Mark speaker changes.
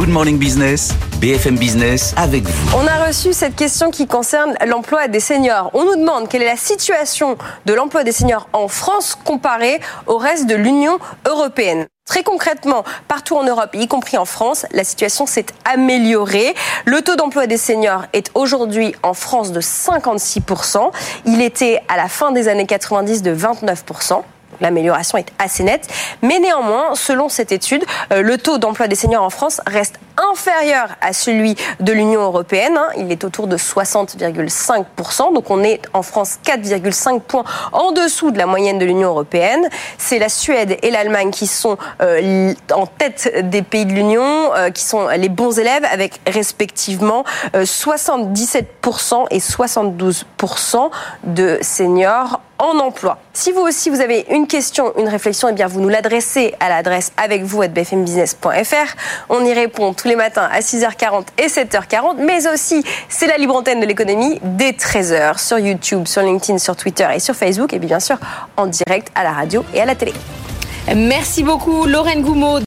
Speaker 1: Good Morning Business, BFM Business avec vous.
Speaker 2: On a reçu cette question qui concerne l'emploi des seniors. On nous demande quelle est la situation de l'emploi des seniors en France comparée au reste de l'Union européenne. Très concrètement, partout en Europe, y compris en France, la situation s'est améliorée. Le taux d'emploi des seniors est aujourd'hui en France de 56%. Il était à la fin des années 90 de 29% l'amélioration est assez nette. Mais néanmoins, selon cette étude, euh, le taux d'emploi des seniors en France reste inférieur à celui de l'Union européenne. Hein. Il est autour de 60,5%. Donc on est en France 4,5 points en dessous de la moyenne de l'Union européenne. C'est la Suède et l'Allemagne qui sont euh, en tête des pays de l'Union, euh, qui sont les bons élèves avec respectivement 77% et 72% de seniors en emploi. Si vous aussi vous avez une question, une réflexion, eh bien vous nous l'adressez à l'adresse avec vous bfmbusiness.fr. On y répond tous les matins à 6h40 et 7h40, mais aussi c'est la libre antenne de l'économie dès 13h sur YouTube, sur LinkedIn, sur Twitter et sur Facebook et bien sûr en direct à la radio et à la télé.
Speaker 3: Merci beaucoup Lorraine Goumeau.